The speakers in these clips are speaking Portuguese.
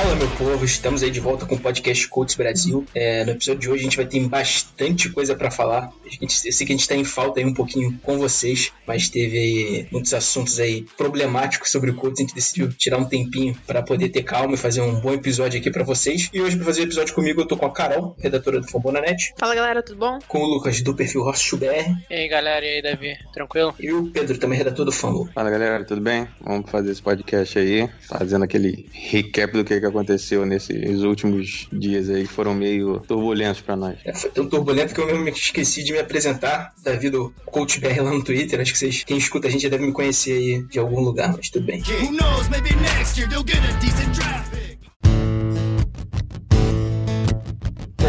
Fala meu povo, estamos aí de volta com o podcast Coach Brasil. É, no episódio de hoje a gente vai ter bastante coisa pra falar. A gente, eu sei que a gente tá em falta aí um pouquinho com vocês, mas teve aí muitos assuntos aí problemáticos sobre o coach. A gente decidiu tirar um tempinho pra poder ter calma e fazer um bom episódio aqui pra vocês. E hoje pra fazer o episódio comigo eu tô com a Carol, redatora do Fambonanet, Fala galera, tudo bom? com o Lucas do perfil Rosso BR E aí galera, e aí Davi, tranquilo? e o Pedro também redator do Fambo. Fala galera, tudo bem? Vamos fazer esse podcast aí, fazendo aquele recap do que, que aconteceu nesses últimos dias aí, que foram meio turbulentos pra nós. É, foi tão turbulento que eu mesmo me esqueci de me apresentar, Davi do Coach BR lá no Twitter. Acho que vocês, quem escuta a gente já deve me conhecer aí de algum lugar, mas tudo bem. Who knows, maybe next year they'll get a decent draft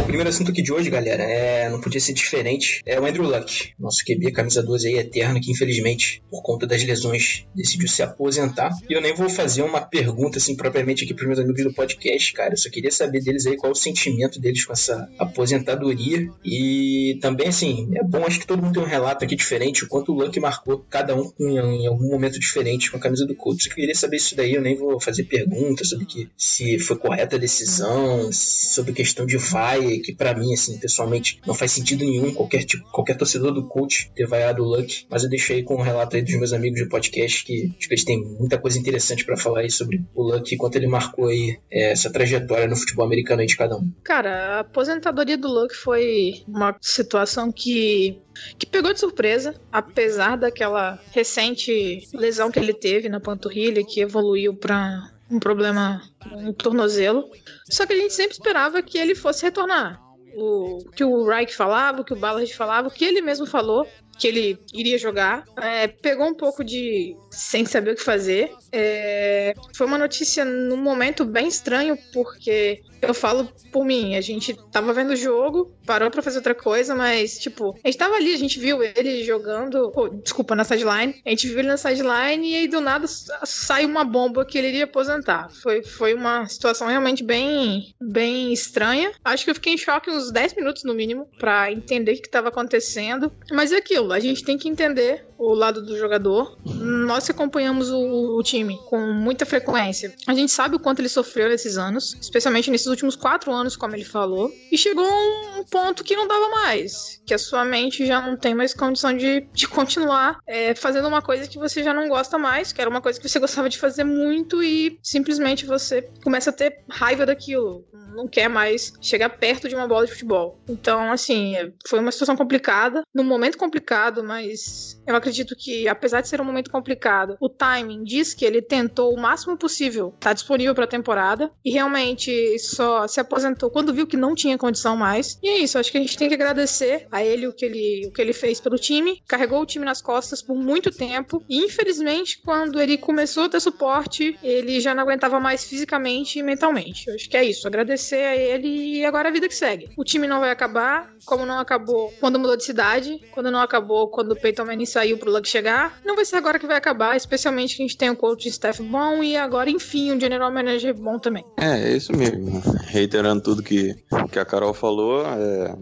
primeiro assunto aqui de hoje, galera, é não podia ser diferente. É o Andrew Luck, nosso QB, camisa 12 aí, eterno, que infelizmente, por conta das lesões, decidiu se aposentar. E eu nem vou fazer uma pergunta, assim, propriamente aqui pros meus amigos do podcast, cara. Eu só queria saber deles aí qual é o sentimento deles com essa aposentadoria. E também, assim, é bom, acho que todo mundo tem um relato aqui diferente, o quanto o Luck marcou cada um em, em algum momento diferente com a camisa do Colts. Eu queria saber isso daí, eu nem vou fazer perguntas sobre que, se foi correta a decisão, sobre questão de vai, que pra mim, assim, pessoalmente, não faz sentido nenhum qualquer tipo, qualquer torcedor do coach ter vaiado o Luck, mas eu deixei com o relato aí dos meus amigos de podcast que acho que eles têm muita coisa interessante pra falar aí sobre o Luck e quanto ele marcou aí é, essa trajetória no futebol americano aí de cada um. Cara, a aposentadoria do Luke foi uma situação que, que pegou de surpresa, apesar daquela recente lesão que ele teve na panturrilha, que evoluiu pra um problema no tornozelo. Só que a gente sempre esperava que ele fosse retornar. O que o Reich falava, o que o Ballard falava, o que ele mesmo falou, que ele iria jogar. É, pegou um pouco de. sem saber o que fazer. É, foi uma notícia num momento bem estranho, porque eu falo por mim, a gente tava vendo o jogo, parou pra fazer outra coisa, mas, tipo, a gente tava ali, a gente viu ele jogando, oh, desculpa, na sideline, a gente viu ele na sideline e aí do nada sai uma bomba que ele iria aposentar. Foi, foi uma situação realmente bem, bem estranha. Acho que eu fiquei em choque uns 10 minutos no mínimo pra entender o que tava acontecendo, mas é aquilo, a gente tem que entender o lado do jogador. Nós que acompanhamos o, o time com muita frequência, a gente sabe o quanto ele sofreu nesses anos, especialmente nesses últimos quatro anos, como ele falou, e chegou a um ponto que não dava mais, que a sua mente já não tem mais condição de, de continuar é, fazendo uma coisa que você já não gosta mais, que era uma coisa que você gostava de fazer muito e simplesmente você começa a ter raiva daquilo, não quer mais chegar perto de uma bola de futebol. Então, assim, foi uma situação complicada, num momento complicado, mas eu acredito que, apesar de ser um momento complicado, o timing diz que ele tentou o máximo possível estar disponível para a temporada e realmente só se aposentou quando viu que não tinha condição mais. E é isso, acho que a gente tem que agradecer a ele o que ele, o que ele fez pelo time, carregou o time nas costas por muito tempo e, infelizmente, quando ele começou a ter suporte, ele já não aguentava mais fisicamente e mentalmente. Eu acho que é isso, agradecer a ele e agora a vida que segue. O time não vai acabar, como não acabou quando mudou de cidade, quando não acabou quando o Peyton Manning saiu pro Luck chegar, não vai ser agora que vai acabar, especialmente que a gente tem um coach de staff bom e agora, enfim, um general manager bom também. É, é isso mesmo. Reiterando tudo que, que a Carol falou, é,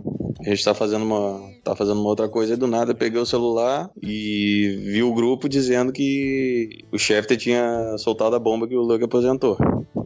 a gente tá fazendo uma. tá fazendo uma outra coisa e do nada peguei o celular e vi o grupo dizendo que o Schefter tinha soltado a bomba que o Luke aposentou.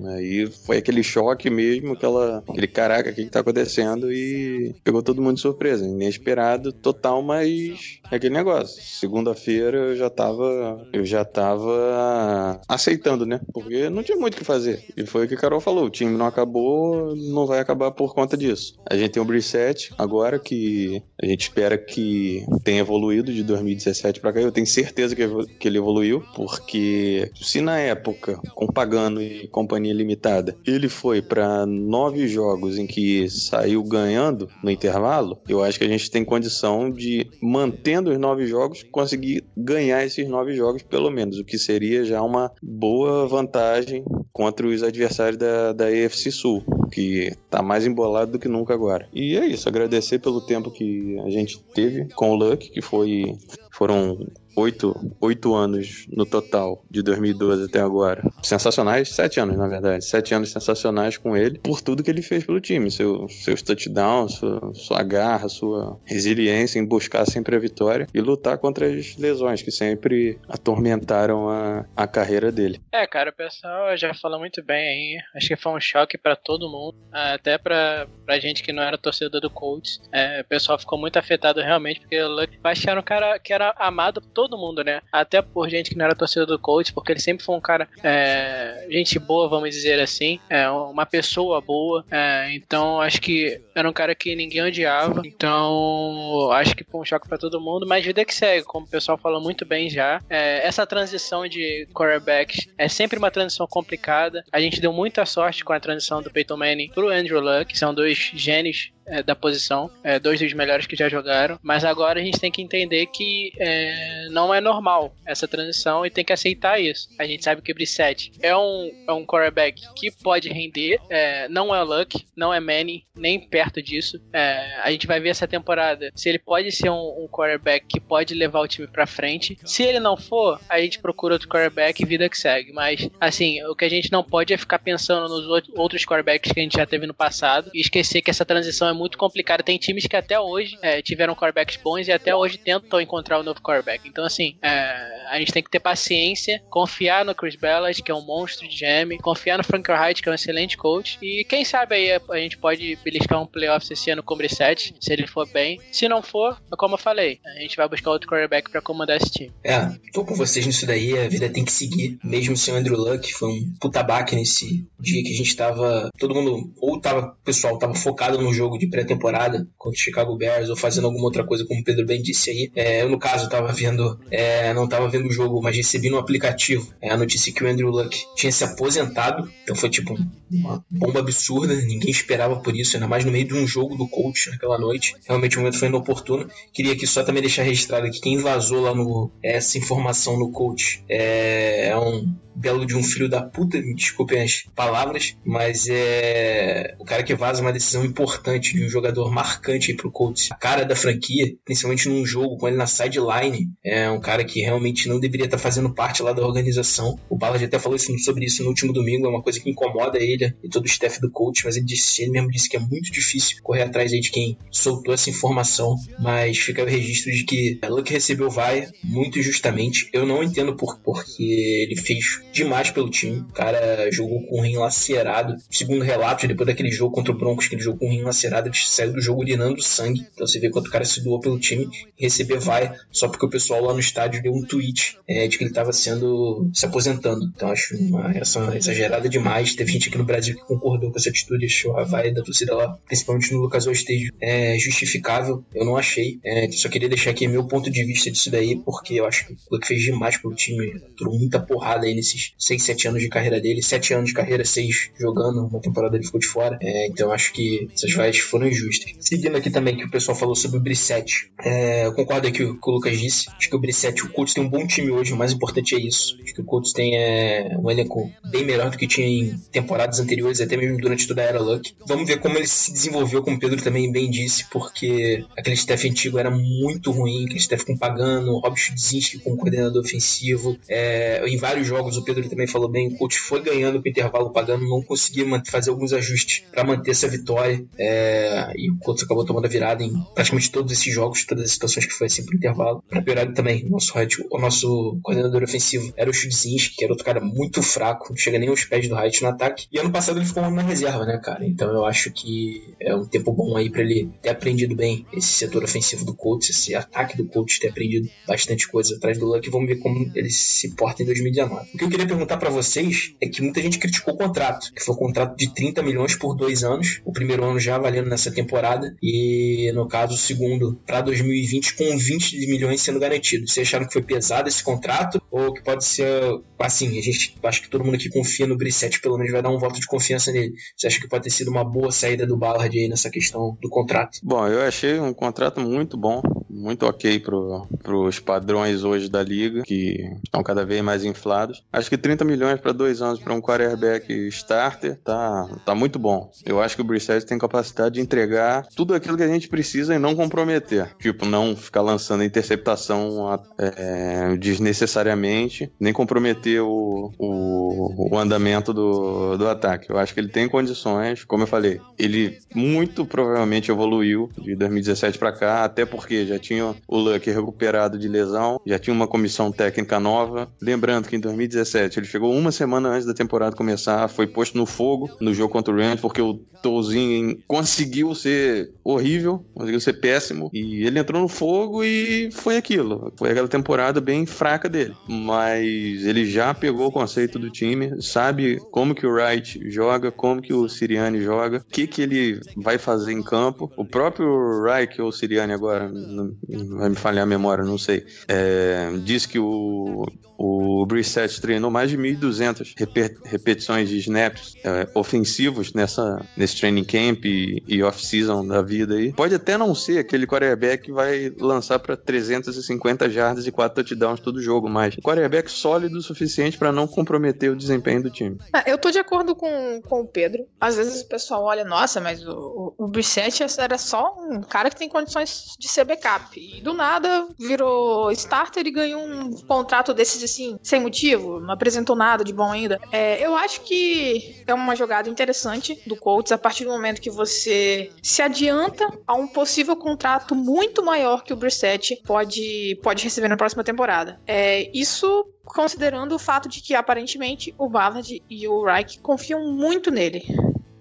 Aí foi aquele choque mesmo, aquela, aquele caraca, o que, que tá acontecendo? E pegou todo mundo de surpresa. Inesperado, total, mas é aquele negócio. Segunda-feira eu já tava. Eu já tava aceitando, né? Porque não tinha muito o que fazer. E foi o que a Carol falou: o time não acabou, não vai acabar por conta disso. A gente tem um Brissette agora que a gente espera que tenha evoluído de 2017 pra cá. Eu tenho certeza que, que ele evoluiu, porque se na época, com Pagano e companhia limitada, ele foi pra nove jogos em que saiu ganhando no intervalo, eu acho que a gente tem condição de, mantendo os nove jogos, conseguir ganhar esses nove jogos, pelo menos, o que seria já uma boa vantagem contra os adversários da, da AFC Sul. Que tá mais embolado do que nunca agora. E é isso, agradecer pelo tempo que a gente teve com o Luck, que foi foram oito, oito anos no total, de 2012 até agora. Sensacionais, sete anos, na verdade. Sete anos sensacionais com ele, por tudo que ele fez pelo time. Seu, seus touchdowns, sua, sua garra, sua resiliência em buscar sempre a vitória e lutar contra as lesões que sempre atormentaram a, a carreira dele. É, cara, o pessoal já falou muito bem aí. Acho que foi um choque pra todo mundo, até pra, pra gente que não era torcedor do Colts. É, o pessoal ficou muito afetado realmente, porque o Luck era um cara que era amado por todo mundo, né? Até por gente que não era torcedor do Colts, porque ele sempre foi um cara, é, gente boa, vamos dizer assim, é, uma pessoa boa. É, então acho que era um cara que ninguém odiava. Então acho que foi um choque pra todo mundo, mas vida que segue, como o pessoal falou muito bem já. É, essa transição de quarterbacks é sempre uma transição complicada. A gente deu muita sorte com a transição do Peyton Manning pro Andrew Luck, são dois gênios é, da posição, é, dois dos melhores que já jogaram, mas agora a gente tem que entender que é, não é normal essa transição e tem que aceitar isso. A gente sabe que o Brissett é um, é um quarterback que pode render, é, não é Luck, não é Manny, nem perto disso. É, a gente vai ver essa temporada se ele pode ser um, um quarterback que pode levar o time pra frente. Se ele não for, a gente procura outro quarterback e vida que segue. Mas, assim, o que a gente não pode é ficar pensando nos outros quarterbacks que a gente já teve no passado e esquecer que essa transição é complicada. Tem times que até hoje é, tiveram quarterbacks bons e até hoje tentam encontrar um novo quarterback. Então, assim, é, a gente tem que ter paciência, confiar no Chris Ballard, que é um monstro de GM, confiar no Frank Wright, que é um excelente coach. E quem sabe aí a gente pode beliscar um playoff esse ano com o Brissett, se ele for bem. Se não for, como eu falei, a gente vai buscar outro quarterback para comandar esse time. É, tô com vocês nisso daí, a vida tem que seguir. Mesmo sem o Andrew Luck, foi um puta baque nesse dia que a gente tava. Todo mundo, ou tava, o pessoal tava focado no jogo de pré-temporada contra o Chicago Bears, ou fazendo alguma outra coisa, como o Pedro bem disse aí. É, eu, no caso, tava vendo, é, não tava vendo o jogo, mas recebi no aplicativo é, a notícia que o Andrew Luck tinha se aposentado. Então foi tipo uma bomba absurda, ninguém esperava por isso, ainda mais no meio de um jogo do coach naquela noite. Realmente o momento foi inoportuno. Queria aqui só também deixar registrado que quem vazou lá no essa informação no coach é, é um belo de um filho da puta, me desculpem as palavras, mas é o cara que vaza uma decisão importante de um jogador marcante aí pro Colts, a cara da franquia, principalmente num jogo com ele na sideline, é um cara que realmente não deveria estar fazendo parte lá da organização. O Ballard até falou sobre isso no último domingo, é uma coisa que incomoda ele e todo o staff do coach, mas ele disse, ele mesmo disse que é muito difícil correr atrás aí de quem soltou essa informação, mas fica o registro de que Luck recebeu vaia muito justamente. Eu não entendo por porque ele fez demais pelo time. O cara jogou com o rim lacerado. Segundo relato, depois daquele jogo contra o Broncos, que ele jogou com o rim lacerado, ele saiu do jogo urinando sangue. Então você vê quanto o cara se doou pelo time e receber vai só porque o pessoal lá no estádio deu um tweet é, de que ele estava sendo se aposentando. Então acho uma reação exagerada demais. Teve gente aqui no Brasil que concordou com essa atitude, achou a vai da torcida lá, principalmente no Lucas Ostejo, é justificável. Eu não achei. É, só queria deixar aqui meu ponto de vista disso daí, porque eu acho que o Luke fez demais pelo time. Durou muita porrada aí nesses 6, 7 anos de carreira dele, 7 anos de carreira, 6 jogando, uma temporada ele ficou de fora. É, então acho que essas vaias foram injustas. Seguindo aqui também que o pessoal falou sobre o Brissette. É, eu concordo aqui com o que o Lucas disse. Acho que o Brissette, o Colts tem um bom time hoje, o mais importante é isso. Acho que o Colts tem é, um elenco bem melhor do que tinha em temporadas anteriores, até mesmo durante toda a era Luck. Vamos ver como ele se desenvolveu, como o Pedro também bem disse, porque aquele staff antigo era muito ruim, aquele staff com Pagano, Rob Chudzinski como coordenador ofensivo. É, em vários jogos o Pedro também falou bem, o coach foi ganhando pro intervalo pagando, não conseguia fazer alguns ajustes para manter essa vitória. É, e o Colts acabou tomando a virada em praticamente todos esses jogos, todas as situações que foi assim pro intervalo. Pra piorar também, o nosso, o nosso coordenador ofensivo era o Chudzinski, que era outro cara muito fraco, não chega nem aos pés do Height no ataque. E ano passado ele ficou na reserva, né, cara? Então eu acho que é um tempo bom aí para ele ter aprendido bem esse setor ofensivo do Colts, esse ataque do Colts, ter aprendido bastante coisa atrás do Luck. Vamos ver como ele se porta em 2019. O que queria perguntar para vocês é que muita gente criticou o contrato, que foi um contrato de 30 milhões por dois anos, o primeiro ano já valendo nessa temporada, e no caso o segundo para 2020 com 20 milhões sendo garantido. Vocês acharam que foi pesado esse contrato? Ou que pode ser assim? A gente acho que todo mundo aqui confia no Brissette, pelo menos vai dar um voto de confiança nele. Você acha que pode ter sido uma boa saída do Ballard aí nessa questão do contrato? Bom, eu achei um contrato muito bom, muito ok para os padrões hoje da liga, que estão cada vez mais inflados. Que 30 milhões para dois anos para um quarterback starter tá, tá muito bom. Eu acho que o Brissett tem capacidade de entregar tudo aquilo que a gente precisa e não comprometer. Tipo, não ficar lançando interceptação é, desnecessariamente, nem comprometer o, o, o andamento do, do ataque. Eu acho que ele tem condições, como eu falei, ele muito provavelmente evoluiu de 2017 para cá, até porque já tinha o Luck recuperado de lesão, já tinha uma comissão técnica nova. Lembrando que em 2017 ele chegou uma semana antes da temporada começar, foi posto no fogo no jogo contra o Rams, porque o Tolzin conseguiu ser horrível, conseguiu ser péssimo, e ele entrou no fogo e foi aquilo. Foi aquela temporada bem fraca dele. Mas ele já pegou o conceito do time, sabe como que o Wright joga, como que o Siriani joga, o que que ele vai fazer em campo. O próprio Wright ou Siriani agora, não, vai me falhar a memória, não sei, é, diz que o, o Brissett treinou mais de 1.200 repetições de snaps é, ofensivos nessa, nesse training camp e, e off-season da vida aí. Pode até não ser aquele quarterback que vai lançar para 350 jardas e 4 touchdowns todo jogo, mas quarterback sólido o suficiente para não comprometer o desempenho do time. É, eu tô de acordo com, com o Pedro. Às vezes o pessoal olha, nossa, mas o, o, o Brissett era só um cara que tem condições de ser backup. E do nada virou starter e ganhou um contrato desses assim, sem motivo, não apresentou nada de bom ainda. É, eu acho que é uma jogada interessante do Colts a partir do momento que você se adianta a um possível contrato muito maior que o Brissett pode, pode receber na próxima temporada. É, isso considerando o fato de que aparentemente o Ballard e o Reich confiam muito nele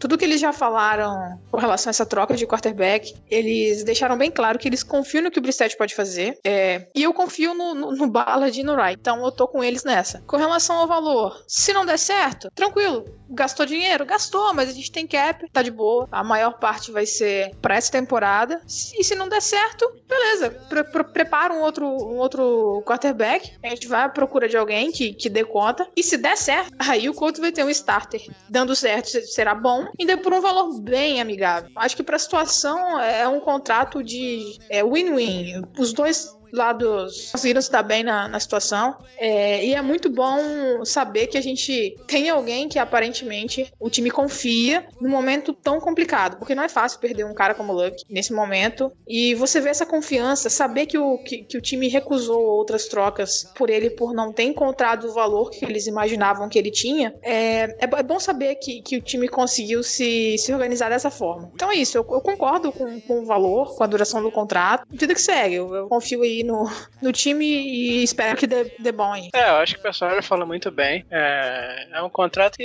tudo que eles já falaram com relação a essa troca de quarterback, eles deixaram bem claro que eles confiam no que o Brissett pode fazer. É, e eu confio no, no, no Ballard e no Wright. Então eu tô com eles nessa. Com relação ao valor, se não der certo, tranquilo. Gastou dinheiro? Gastou, mas a gente tem cap, tá de boa. A maior parte vai ser pra essa temporada. E se não der certo, beleza. Pre pre prepara um outro, um outro quarterback. A gente vai à procura de alguém que, que dê conta. E se der certo, aí o Colts vai ter um starter. Dando certo, será bom ainda por um valor bem amigável. Acho que para a situação é um contrato de é, win-win. É, Os dois lados conseguiram se dar bem na, na situação. É, e é muito bom saber que a gente tem alguém que aparentemente o time confia num momento tão complicado. Porque não é fácil perder um cara como o Luck nesse momento. E você vê essa confiança, saber que o, que, que o time recusou outras trocas por ele por não ter encontrado o valor que eles imaginavam que ele tinha. É, é, é bom saber que, que o time conseguiu se, se organizar dessa forma. Então é isso, eu, eu concordo com, com o valor, com a duração do contrato. Vida que segue, eu, eu confio aí no, no time e espero que dê, dê bom aí. É, eu acho que o pessoal fala muito bem. É, é um contrato que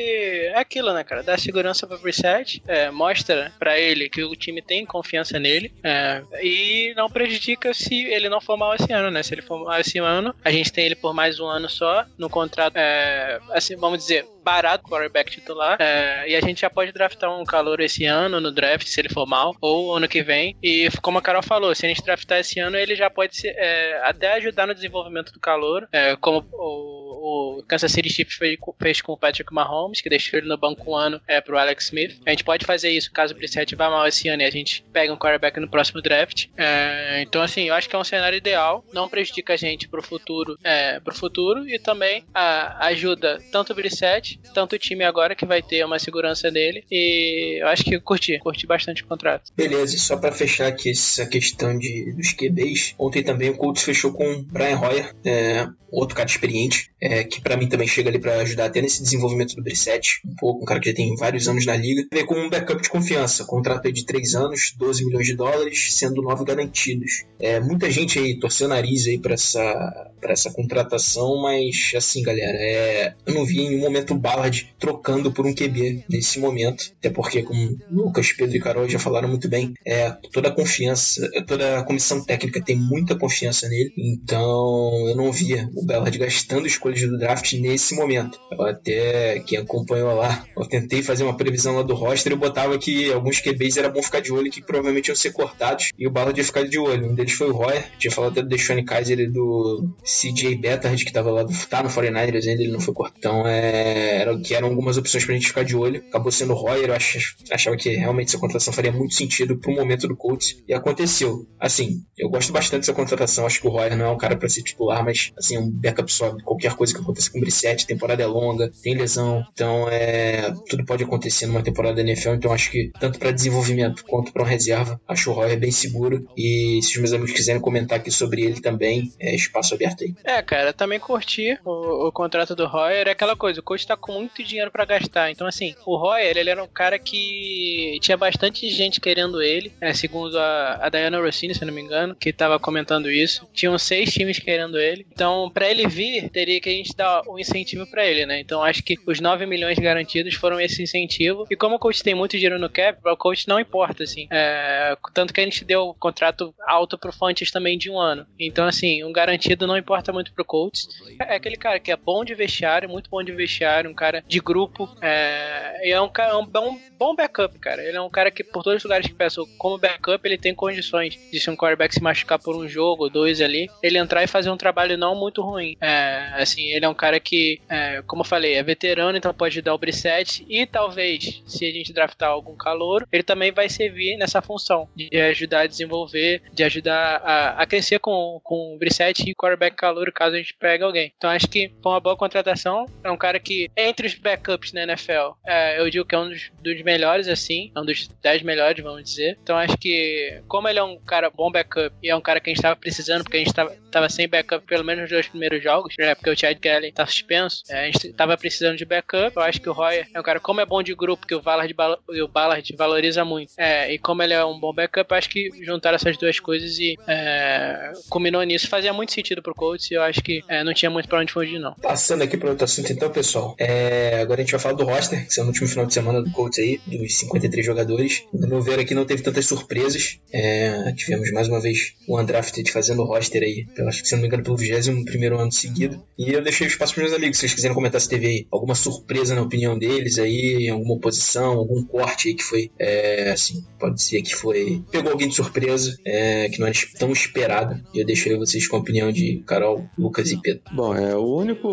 é aquilo, né, cara? Dá segurança pro reset, é, mostra para ele que o time tem confiança nele é, e não prejudica se ele não for mal esse ano, né? Se ele for mal esse ano, a gente tem ele por mais um ano só no contrato, é, assim, vamos dizer, barato, quarterback titular. É, e a gente já pode draftar um calor esse ano no draft, se ele for mal, ou ano que vem. E como a Carol falou, se a gente draftar esse ano, ele já pode ser, é, até ajudar no desenvolvimento do calor, é, como o, o, Kansas City Chiefs fez, fez, com o Patrick Mahomes, que deixou ele no banco um ano é, pro Alex Smith. A gente pode fazer isso caso o Brissett vá mal esse ano e a gente pega um quarterback no próximo draft. É, então, assim, eu acho que é um cenário ideal, não prejudica a gente pro futuro, é, pro futuro e também a, ajuda tanto o Brissett tanto o time agora que vai ter uma segurança nele. E eu acho que eu curti, curti bastante o contrato. Beleza, e só para fechar aqui essa questão de, dos QBs, ontem também Colts fechou com Brian Hoyer, é, outro cara experiente, é, que para mim também chega ali para ajudar até nesse desenvolvimento do Brissett, um pouco, um cara que já tem vários anos na liga. Veio como um backup de confiança, contrato de 3 anos, 12 milhões de dólares, sendo 9 garantidos. É, muita gente aí torceu o nariz aí pra essa, pra essa contratação, mas assim, galera, é, eu não vi em nenhum momento o Ballard trocando por um QB nesse momento, até porque, como Lucas, Pedro e Carol já falaram muito bem, é, toda a confiança, toda a comissão técnica tem muita confiança nele, então eu não via o Ballard gastando escolhas do draft nesse momento. Eu até, quem acompanhou lá, eu tentei fazer uma previsão lá do roster e botava que alguns QBs era bom ficar de olho, que provavelmente iam ser cortados, e o Ballard ia ficar de olho. Um deles foi o Royer, tinha falado até do Deshaun Kaiser e do CJ Beathard, que tava lá, do, tá no 49ers ainda, ele não foi cortado. Então, é, era, que eram algumas opções pra gente ficar de olho. Acabou sendo o Royer, eu ach, achava que realmente essa contratação faria muito sentido pro momento do Colts, e aconteceu. Assim, eu gosto bastante dessa contratação, acho que o Royer não é um cara para ser titular, mas, assim, um backup só, qualquer coisa que acontece com o Brissette, temporada é longa, tem lesão, então é tudo pode acontecer numa temporada da NFL, então acho que tanto para desenvolvimento quanto para uma reserva, acho o Royer bem seguro e se os meus amigos quiserem comentar aqui sobre ele também, é espaço aberto aí. É, cara, também curti o, o contrato do Royer, é aquela coisa, o coach tá com muito dinheiro para gastar, então assim, o Royer, ele era um cara que tinha bastante gente querendo ele, é, segundo a, a Diana Rossini, se não me engano, que tava comentando isso, tinham seis times querendo ele, então para ele vir, teria que a gente dar um incentivo para ele, né, então acho que os 9 milhões garantidos foram esse incentivo, e como o coach tem muito dinheiro no cap, o coach não importa, assim, é, tanto que a gente deu contrato alto pro Fontes também de um ano, então assim, um garantido não importa muito pro coach, é aquele cara que é bom de vestiário, muito bom de vestiário, um cara de grupo, é, é um, cara, um bom, bom backup, cara, ele é um cara que por todos os lugares que peço como backup, ele tem condições de se um quarterback se machucar por um jogo, dois ali, ele entrar e fazer um trabalho não muito ruim, é, assim, ele é um cara que, é, como eu falei, é veterano, então pode dar o Brissette e talvez, se a gente draftar algum calor, ele também vai servir nessa função de ajudar a desenvolver, de ajudar a, a crescer com, com o Brissette e quarterback calor caso a gente pegue alguém. Então acho que foi uma boa contratação. É um cara que, entre os backups na NFL, é, eu digo que é um dos, dos melhores, assim, é um dos 10 melhores, vamos dizer. Então acho que, como ele é um cara bom backup e é um cara que a gente estava precisando, porque a gente estava sem backup pelo menos nos dois primeiros jogos, né, porque o Chad Kelly tá suspenso, é, a gente estava precisando de backup. Eu acho que o Royer é um cara, como é bom de grupo, que o Ballard, o Ballard valoriza muito, é, e como ele é um bom backup, acho que juntaram essas duas coisas e é, combinou nisso. Fazia muito sentido pro Colts e eu acho que é, não tinha muito pra onde fugir, não. Passando aqui para outro assunto, então, pessoal. É, agora a gente vai falar do roster, que saiu no último final de semana do Colts aí, dos 53 jogadores. No meu ver aqui não teve tantas surpresas. É, tivemos mais uma vez o Undrafted fazendo o roster aí, eu acho que se não me engano, pelo 21 ano seguido. E eu deixei espaço para meus amigos, se vocês quiserem comentar se teve alguma surpresa na opinião deles aí, alguma oposição, algum corte aí que foi, é, assim, pode ser que foi. pegou alguém de surpresa, é, que não era tão esperado. E eu deixei vocês com a opinião de Carol, Lucas e Pedro. Bom, é, o único,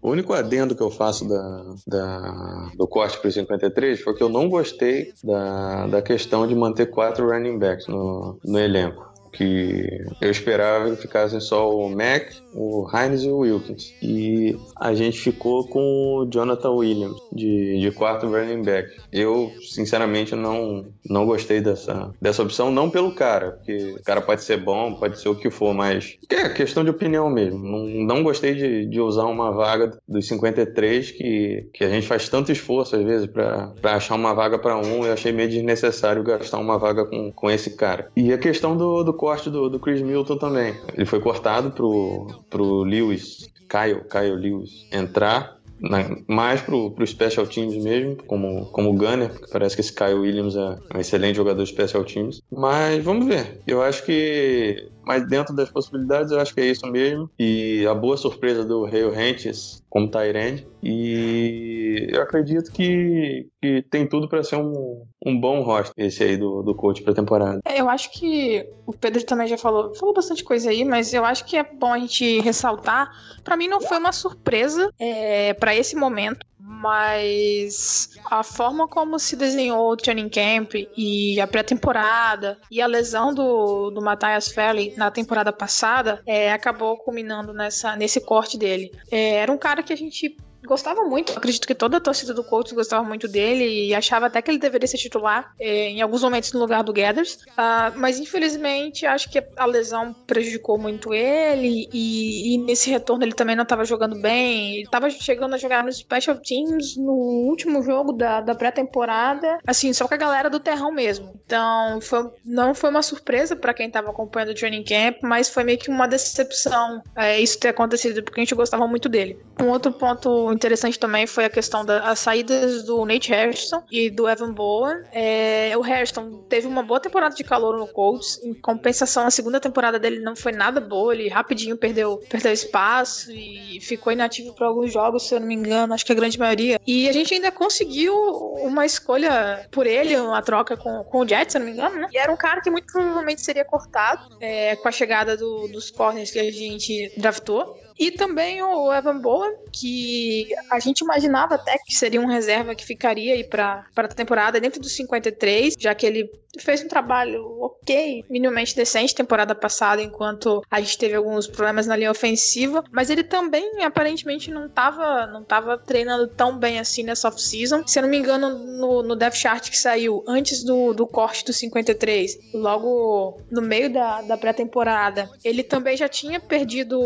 o único adendo que eu faço da, da, do corte para 53 foi que eu não gostei da, da questão de manter quatro running backs no, no elenco que eu esperava que ficassem só o Mac, o Hines e o Wilkins. E a gente ficou com o Jonathan Williams de, de quarto running back. Eu, sinceramente, não, não gostei dessa, dessa opção, não pelo cara, porque o cara pode ser bom, pode ser o que for, mas é questão de opinião mesmo. Não, não gostei de, de usar uma vaga dos 53 que, que a gente faz tanto esforço às vezes para achar uma vaga para um. Eu achei meio desnecessário gastar uma vaga com, com esse cara. E a questão do, do corte do, do Chris Milton também. Ele foi cortado pro, pro Lewis, Kyle, Kyle Lewis, entrar na, mais pro, pro Special Teams mesmo, como, como Gunner, porque parece que esse Kyle Williams é um excelente jogador de Special Teams. Mas vamos ver. Eu acho que mas dentro das possibilidades eu acho que é isso mesmo. E a boa surpresa do Ray Hentges como Tyrande. E eu acredito que, que tem tudo para ser um, um bom roster esse aí do, do coach pra temporada. É, eu acho que o Pedro também já falou, falou bastante coisa aí, mas eu acho que é bom a gente ressaltar. Para mim não foi uma surpresa é, para esse momento mas a forma como se desenhou o training camp e a pré-temporada e a lesão do, do Matthias Na temporada passada é, acabou culminando nessa, nesse corte dele. É, era um cara que a gente gostava muito. Acredito que toda a torcida do Colts gostava muito dele e achava até que ele deveria ser titular é, em alguns momentos no lugar do Gathers. Uh, mas infelizmente acho que a lesão prejudicou muito ele e, e nesse retorno ele também não estava jogando bem. Ele estava chegando a jogar nos Special Teams no último jogo da, da pré-temporada, assim, só com a galera do terrão mesmo. Então foi, não foi uma surpresa para quem estava acompanhando o training camp, mas foi meio que uma decepção é, isso ter acontecido porque a gente gostava muito dele. Um outro ponto interessante também foi a questão das saídas do Nate Harrison e do Evan Bowen. É, o Harrison teve uma boa temporada de calor no Colts. Em compensação, a segunda temporada dele não foi nada boa. Ele rapidinho perdeu, perdeu espaço e ficou inativo por alguns jogos, se eu não me engano, acho que a grande maioria. E a gente ainda conseguiu uma escolha por ele, uma troca com, com o Jets, se eu não me engano, né? E era um cara que muito provavelmente seria cortado é, com a chegada do, dos corners que a gente draftou. E também o Evan Bowen, que a gente imaginava até que seria um reserva que ficaria aí para a temporada dentro dos 53, já que ele fez um trabalho ok, minimamente decente temporada passada, enquanto a gente teve alguns problemas na linha ofensiva, mas ele também aparentemente não estava não tava treinando tão bem assim nessa off-season. Se eu não me engano, no, no Death Chart que saiu antes do, do corte do 53, logo no meio da, da pré-temporada, ele também já tinha perdido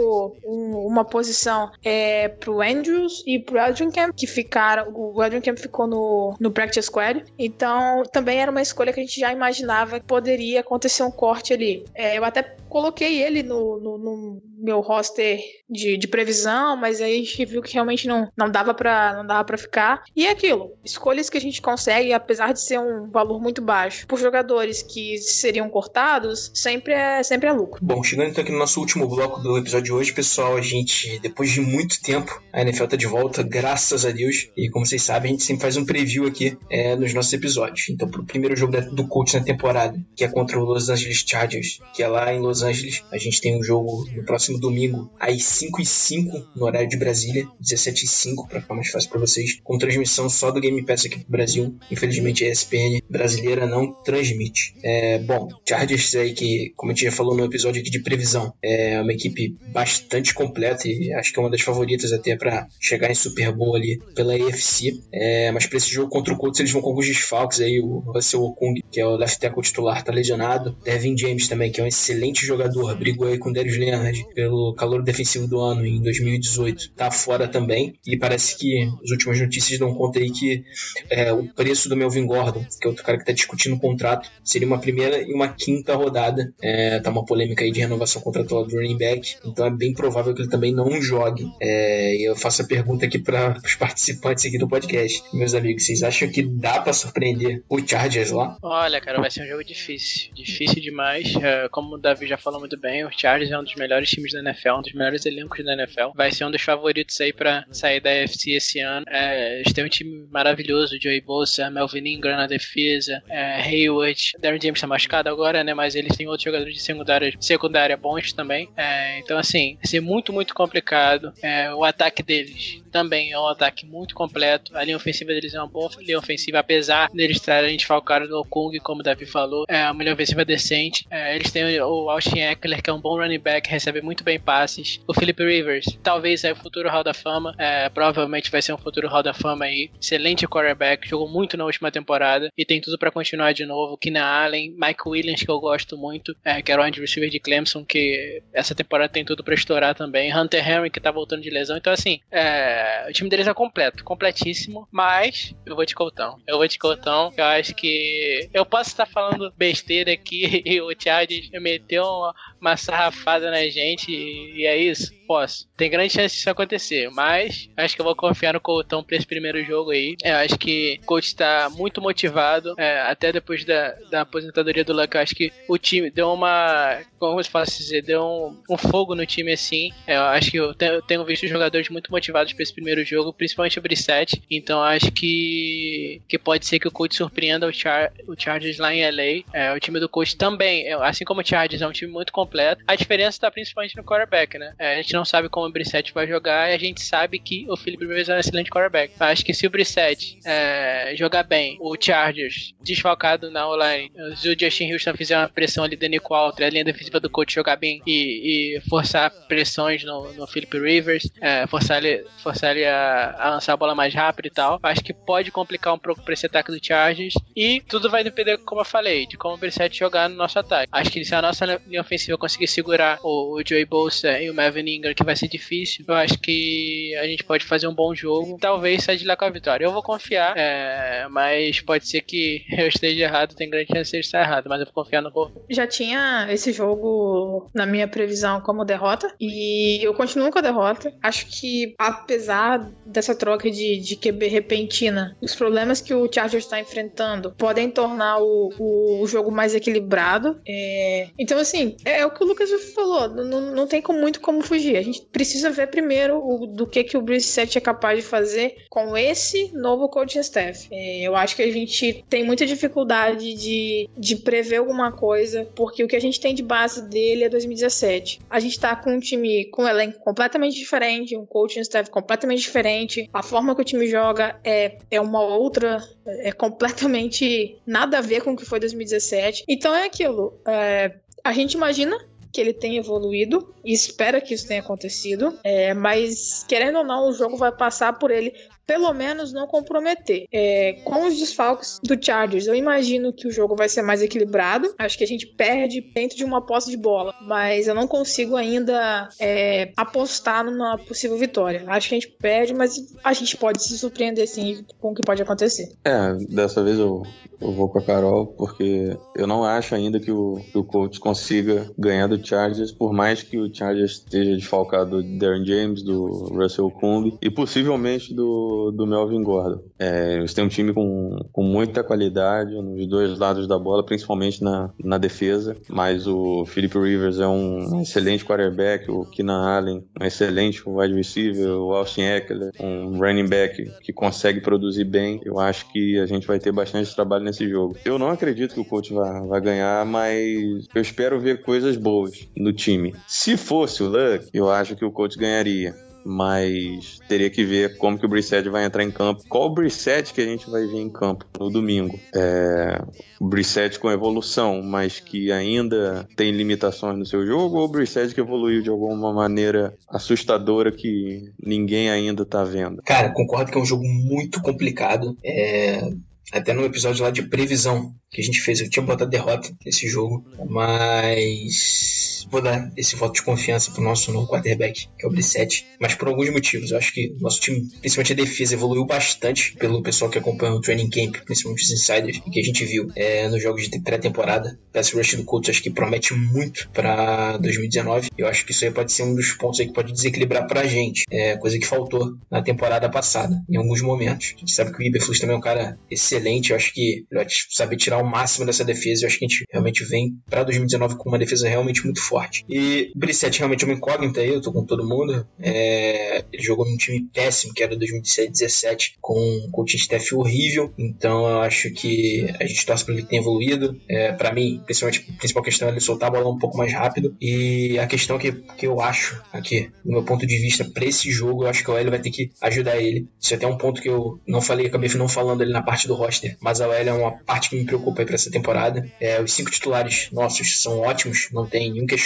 um, uma posição é, pro Andrews e pro Eldrin Camp, que ficaram. O Eldrin Camp ficou no, no Practice Squad. Então também era uma escolha que a gente já imaginava que poderia acontecer um corte ali. É, eu até coloquei ele no, no, no meu roster de, de, previsão, mas aí a gente viu que realmente não, não dava para não dava para ficar. E é aquilo, escolhas que a gente consegue, apesar de ser um valor muito baixo, por jogadores que seriam cortados, sempre é sempre é lucro. Bom, chegando então aqui no nosso último bloco do episódio de hoje, pessoal, gente depois de muito tempo a NFL tá de volta, graças a Deus. E como vocês sabem, a gente sempre faz um preview aqui é, nos nossos episódios. Então, pro primeiro jogo do Colts na temporada, que é contra o Los Angeles Chargers, que é lá em Los Angeles, a gente tem um jogo no próximo domingo às 5 e 5 no horário de Brasília, 17 e 5 para ficar mais fácil para vocês, com transmissão só do Game Pass aqui pro Brasil. Infelizmente a ESPN brasileira não transmite. É, bom, Chargers aí que, como a gente já falou no episódio aqui de previsão, é uma equipe bastante completa e acho que é uma das favoritas até para chegar em Super Bowl ali pela AFC. É, mas para esse jogo contra o Colts eles vão com alguns desfalques aí, o Russell Okung, que é o left tackle titular, tá lesionado. Devin James também, que é um excelente jogador, brigou aí com o Darius Leonard pelo calor defensivo do ano em 2018, tá fora também. E parece que as últimas notícias dão conta aí que é, o preço do Melvin Gordon, que é outro cara que tá discutindo o contrato, seria uma primeira e uma quinta rodada. É, tá uma polêmica aí de renovação contratual do running back, então é bem provável que também não jogue. É, eu faço a pergunta aqui para os participantes aqui do podcast, meus amigos, vocês acham que dá para surpreender o Chargers lá? Olha, cara, vai ser um jogo difícil, difícil demais. É, como o Davi já falou muito bem, o Chargers é um dos melhores times da NFL, um dos melhores elencos da NFL. Vai ser um dos favoritos aí para sair da AFC esse ano. É, eles têm um time maravilhoso, Joey Bosa, Melvin Ingram na defesa, é, Hayward, Darren James tá machucado agora, né? Mas eles têm outros jogadores de secundária, secundária bons também. É, então, assim, vai ser muito, muito complicado. É, o ataque deles também é um ataque muito completo. A linha ofensiva deles é uma boa linha ofensiva, apesar deles estarem desfalcados do Okung, como o Davi falou. É uma linha ofensiva decente. É, eles têm o Austin Eckler, que é um bom running back, recebe muito bem passes. O Philip Rivers, talvez é o futuro Hall da Fama. É, provavelmente vai ser um futuro Hall da Fama aí. Excelente quarterback, jogou muito na última temporada e tem tudo para continuar de novo. Keenan Allen, Mike Williams, que eu gosto muito, é, que era o receiver de Clemson, que essa temporada tem tudo para estourar também. Hunter Henry, que tá voltando de lesão. Então, assim, é, o time deles é completo, completíssimo. Mas eu vou de Coltão. Eu vou de Coltão. Eu acho que eu posso estar falando besteira aqui e o Chargers meteu uma, uma sarrafada na gente e, e é isso. Posso. Tem grande chance disso acontecer, mas acho que eu vou confiar no Coltão pra esse primeiro jogo aí. Eu acho que o coach tá muito motivado, é, até depois da, da aposentadoria do Luck. Acho que o time deu uma. Como eu posso dizer? Deu um, um fogo no time assim. É, eu acho que eu tenho, eu tenho visto jogadores muito motivados pra esse primeiro jogo, principalmente o Brissette. Então acho que, que pode ser que o coach surpreenda o, Char, o Chargers lá em LA. É, o time do coach também, assim como o Chargers, é um time muito completo. A diferença tá principalmente no quarterback, né? É, a gente não sabe como o Brissett vai jogar e a gente sabe que o Philip Rivers é um excelente quarterback. Acho que se o Brissett é, jogar bem, o Chargers desfalcado na online, se o Justin Houston fizer uma pressão ali do Nico Alter, a linha defensiva do coach jogar bem e, e forçar pressões no, no Philip Rivers, é, forçar ele, forçar ele a, a, lançar a bola mais rápido e tal, acho que pode complicar um pouco pra esse ataque do Chargers e tudo vai depender, como eu falei, de como o Brissett jogar no nosso ataque. Acho que se a nossa linha ofensiva conseguir segurar o, o Joey Bolsa e o Melvin Ingram, que vai ser difícil, eu acho que a gente pode fazer um bom jogo. Talvez saia de lá com a vitória. Eu vou confiar, é, mas pode ser que eu esteja errado, tem grande chance de estar errado, mas eu vou confiar no povo. Já tinha esse jogo na minha previsão como derrota, e eu continuo com a derrota. Acho que, apesar dessa troca de, de QB repentina, os problemas que o Chargers está enfrentando podem tornar o, o, o jogo mais equilibrado. É, então, assim, é, é, o que o Lucas falou, não, não tem como, muito como fugir. A gente precisa ver primeiro o, do que, que o Brissett é capaz de fazer com esse novo coaching staff. É, eu acho que a gente tem muita dificuldade de, de prever alguma coisa, porque o que a gente tem de base dele é 2017. A gente tá com um time com um elenco completamente diferente, um coaching staff completamente diferente, a forma que o time joga é, é uma outra, é completamente nada a ver com o que foi 2017. Então é aquilo. É, a gente imagina que ele tenha evoluído e espera que isso tenha acontecido, é, mas querendo ou não, o jogo vai passar por ele pelo menos não comprometer. É, com os desfalques do Chargers, eu imagino que o jogo vai ser mais equilibrado. Acho que a gente perde dentro de uma posse de bola, mas eu não consigo ainda é, apostar numa possível vitória. Acho que a gente perde, mas a gente pode se surpreender sim com o que pode acontecer. É, dessa vez eu, eu vou com a Carol, porque eu não acho ainda que o, que o Colts consiga ganhar do Chargers, por mais que o Chargers esteja desfalcado do Darren James, do Russell Kung e possivelmente do do, Melvin Gordon. É, eles têm um time com, com muita qualidade nos dois lados da bola, principalmente na, na defesa. Mas o Philip Rivers é um excelente quarterback, o Keenan Allen, um excelente wide receiver, o Austin Eckler, um running back que consegue produzir bem. Eu acho que a gente vai ter bastante trabalho nesse jogo. Eu não acredito que o coach vai, vai ganhar, mas eu espero ver coisas boas no time. Se fosse o Luck, eu acho que o coach ganharia mas teria que ver como que o Brissett vai entrar em campo. Qual o Brissett que a gente vai ver em campo no domingo? É, o Brissett com evolução, mas que ainda tem limitações no seu jogo, ou o Brissett que evoluiu de alguma maneira assustadora que ninguém ainda tá vendo? Cara, concordo que é um jogo muito complicado. É, até no episódio lá de previsão que a gente fez, eu tinha botado derrota nesse jogo, mas vou dar esse voto de confiança pro nosso novo quarterback, que é o Brissett, mas por alguns motivos. Eu acho que nosso time, principalmente a defesa, evoluiu bastante pelo pessoal que acompanha o training camp, principalmente os insiders, que a gente viu é, nos jogos de pré-temporada. Pass rush do Colts acho que promete muito para 2019. Eu acho que isso aí pode ser um dos pontos aí que pode desequilibrar pra gente, é, coisa que faltou na temporada passada, em alguns momentos. A gente sabe que o Iberflux também é um cara excelente, eu acho que ele vai saber tirar o máximo dessa defesa. Eu acho que a gente realmente vem para 2019 com uma defesa realmente muito forte. E o Brissett realmente é uma incógnita aí, eu tô com todo mundo. É, ele jogou num time péssimo, que era 2017, com um coaching staff horrível. Então eu acho que a gente torce para ele ter evoluído. É, para mim, principalmente, a principal questão é ele soltar a bola um pouco mais rápido. E a questão que, que eu acho aqui, do meu ponto de vista, para esse jogo, eu acho que o L vai ter que ajudar ele. Isso é até um ponto que eu não falei, acabei não falando ali na parte do roster, mas a OL é uma parte que me preocupa para essa temporada. É, os cinco titulares nossos são ótimos, não tem nenhum questionamento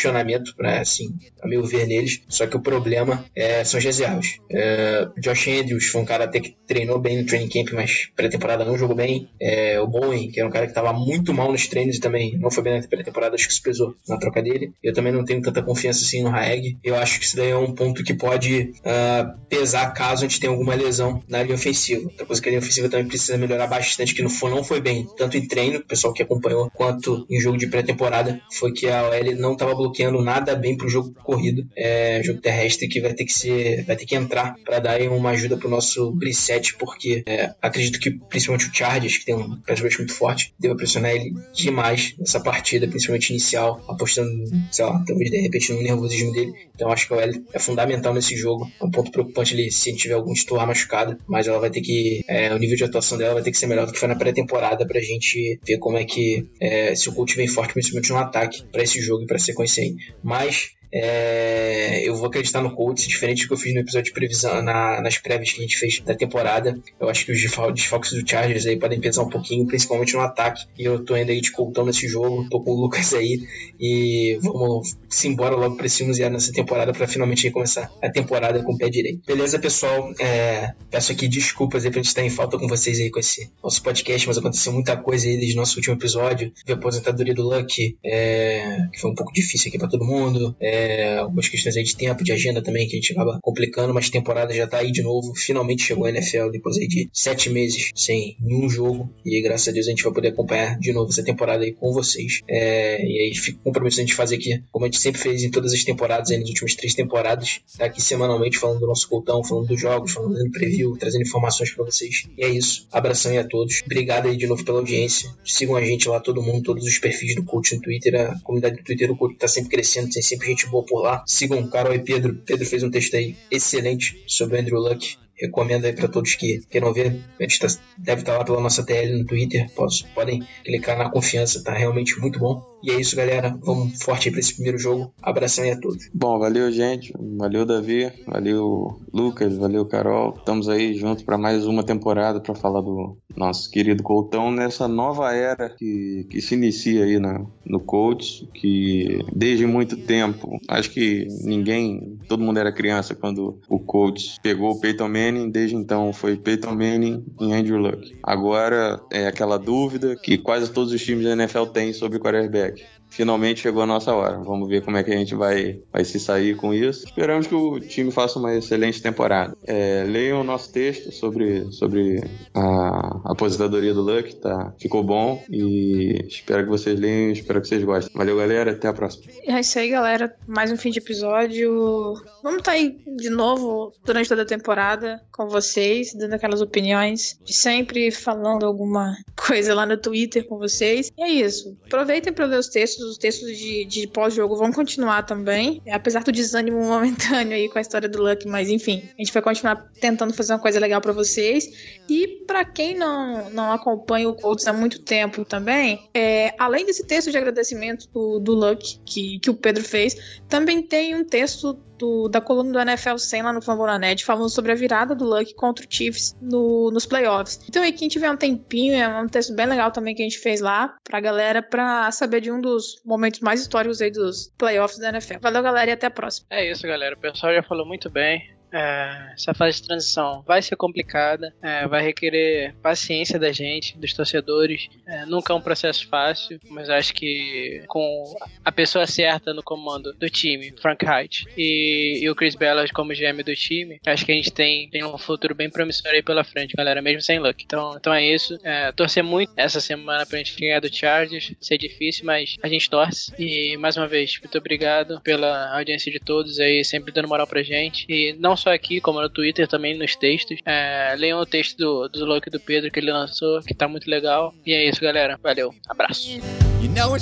para assim, a meu ver neles. Só que o problema é, são as reservas. É, Josh Andrews foi um cara até que treinou bem no training camp, mas pré-temporada não jogou bem. É, o Bowen, que era um cara que estava muito mal nos treinos e também não foi bem na pré-temporada, acho que isso pesou na troca dele. Eu também não tenho tanta confiança assim no Raeg. Eu acho que isso daí é um ponto que pode uh, pesar caso a gente tenha alguma lesão na linha ofensiva. Outra coisa que a linha ofensiva também precisa melhorar bastante, que não foi, não foi bem, tanto em treino, pessoal que acompanhou, quanto em jogo de pré-temporada, foi que a OL não estava bloqueando nada bem pro jogo corrido, é, jogo terrestre, que vai ter que ser, vai ter que entrar para dar uma ajuda pro nosso Brissette, porque é, acredito que principalmente o Chargers, que tem um pass muito forte, deva pressionar ele demais nessa partida, principalmente inicial, apostando, sei lá, talvez de repente no nervosismo dele. Então acho que a OL é fundamental nesse jogo. É um ponto preocupante ali se tiver algum titular machucado, mas ela vai ter que, é, o nível de atuação dela vai ter que ser melhor do que foi na pré-temporada pra gente ver como é que é, se o coach vem forte, principalmente no ataque, para esse jogo e para sequência aí. Mas é, eu vou acreditar no Colts, diferente do que eu fiz no episódio de previsão, na, nas prévias que a gente fez da temporada. Eu acho que os desfalques do Chargers aí podem pesar um pouquinho, principalmente no ataque. E eu tô ainda aí de coltão nesse jogo, tô com o Lucas aí. E vamos se embora logo pra esse museu nessa temporada para finalmente começar a temporada com o pé direito. Beleza, pessoal? É, peço aqui desculpas aí pra gente estar em falta com vocês aí com esse nosso podcast, mas aconteceu muita coisa aí desde o nosso último episódio. a aposentadoria do Luck, é, que foi um pouco difícil aqui para todo mundo. É, é, algumas questões aí de tempo, de agenda também, que a gente acaba complicando, mas a temporada já tá aí de novo. Finalmente chegou a NFL depois aí de sete meses sem nenhum jogo. E graças a Deus a gente vai poder acompanhar de novo essa temporada aí com vocês. É, e aí fica compromisso a gente fazer aqui, como a gente sempre fez em todas as temporadas, aí nas últimas três temporadas, tá aqui semanalmente falando do nosso coltão, falando dos jogos, falando do preview, trazendo informações para vocês. E é isso. Abração aí a todos. Obrigado aí de novo pela audiência. Sigam a gente lá, todo mundo, todos os perfis do coach no Twitter, a comunidade do Twitter, o coach tá sempre crescendo, tem sempre gente boa por lá. Sigam o Carol e Pedro. Pedro fez um texto aí excelente sobre Andrew Luck recomendo aí para todos que queiram ver. A gente tá, deve estar tá lá pela nossa TL no Twitter. Posso, podem clicar na confiança, tá realmente muito bom. E é isso, galera. Vamos forte aí pra esse primeiro jogo. Abração aí a todos. Bom, valeu, gente. Valeu, Davi. Valeu, Lucas. Valeu, Carol. Estamos aí juntos para mais uma temporada para falar do nosso querido Coltão nessa nova era que, que se inicia aí na, no Colts, que desde muito tempo, acho que ninguém, todo mundo era criança quando o Colts pegou o Peyton Manning, desde então foi Peyton Manning e Andrew Luck. Agora é aquela dúvida que quase todos os times da NFL têm sobre quarterback finalmente chegou a nossa hora. Vamos ver como é que a gente vai, vai se sair com isso. Esperamos que o time faça uma excelente temporada. É, leiam o nosso texto sobre, sobre a aposentadoria do Luck, tá? Ficou bom e espero que vocês leiam, espero que vocês gostem. Valeu, galera, até a próxima. É isso aí, galera. Mais um fim de episódio. Vamos estar tá aí de novo durante toda a temporada com vocês, dando aquelas opiniões de sempre, falando alguma coisa lá no Twitter com vocês. E é isso. Aproveitem para ler os textos, os textos de, de pós-jogo vão continuar também. Apesar do desânimo momentâneo aí com a história do Luck, mas enfim, a gente vai continuar tentando fazer uma coisa legal para vocês. E para quem não, não acompanha o Colts há muito tempo também, é, além desse texto de agradecimento do, do Luck que, que o Pedro fez, também tem um texto do, da coluna do NFL 100 lá no Fambonanet, falando sobre a virada do Luck contra o Chiefs no, nos playoffs. Então aí, quem tiver um tempinho, é um texto bem legal também que a gente fez lá pra galera pra saber de um dos momentos mais históricos aí dos playoffs da NFL. Valeu, galera, e até a próxima. É isso, galera. O pessoal já falou muito bem. É, essa fase de transição vai ser complicada, é, vai requerer paciência da gente, dos torcedores. É, nunca é um processo fácil, mas acho que com a pessoa certa no comando do time, Frank Height, e, e o Chris Bellas como GM do time, acho que a gente tem, tem um futuro bem promissor aí pela frente, galera, mesmo sem luck. Então, então é isso. É, torcer muito essa semana pra gente ganhar do Chargers. Ser difícil, mas a gente torce. E mais uma vez, muito obrigado pela audiência de todos aí, sempre dando moral pra gente. E não só aqui, como no Twitter, também nos textos. É, leiam o texto do, do Loki do Pedro que ele lançou, que tá muito legal. E é isso, galera. Valeu. Abraço. You know